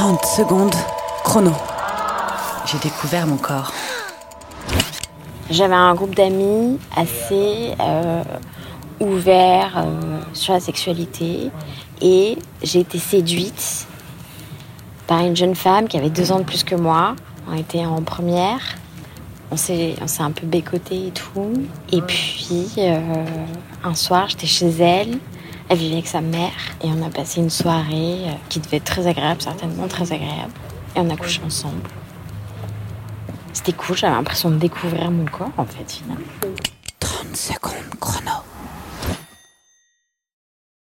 30 secondes, chrono. J'ai découvert mon corps. J'avais un groupe d'amis assez euh, ouvert euh, sur la sexualité et j'ai été séduite par une jeune femme qui avait deux ans de plus que moi. On était en première. On s'est, on s'est un peu bécoté et tout. Et puis, euh, un soir, j'étais chez elle. Elle vivait avec sa mère. Et on a passé une soirée euh, qui devait être très agréable, certainement très agréable. Et on a couché ensemble. C'était cool, j'avais l'impression de découvrir mon corps, en fait, finalement. 30 secondes chrono.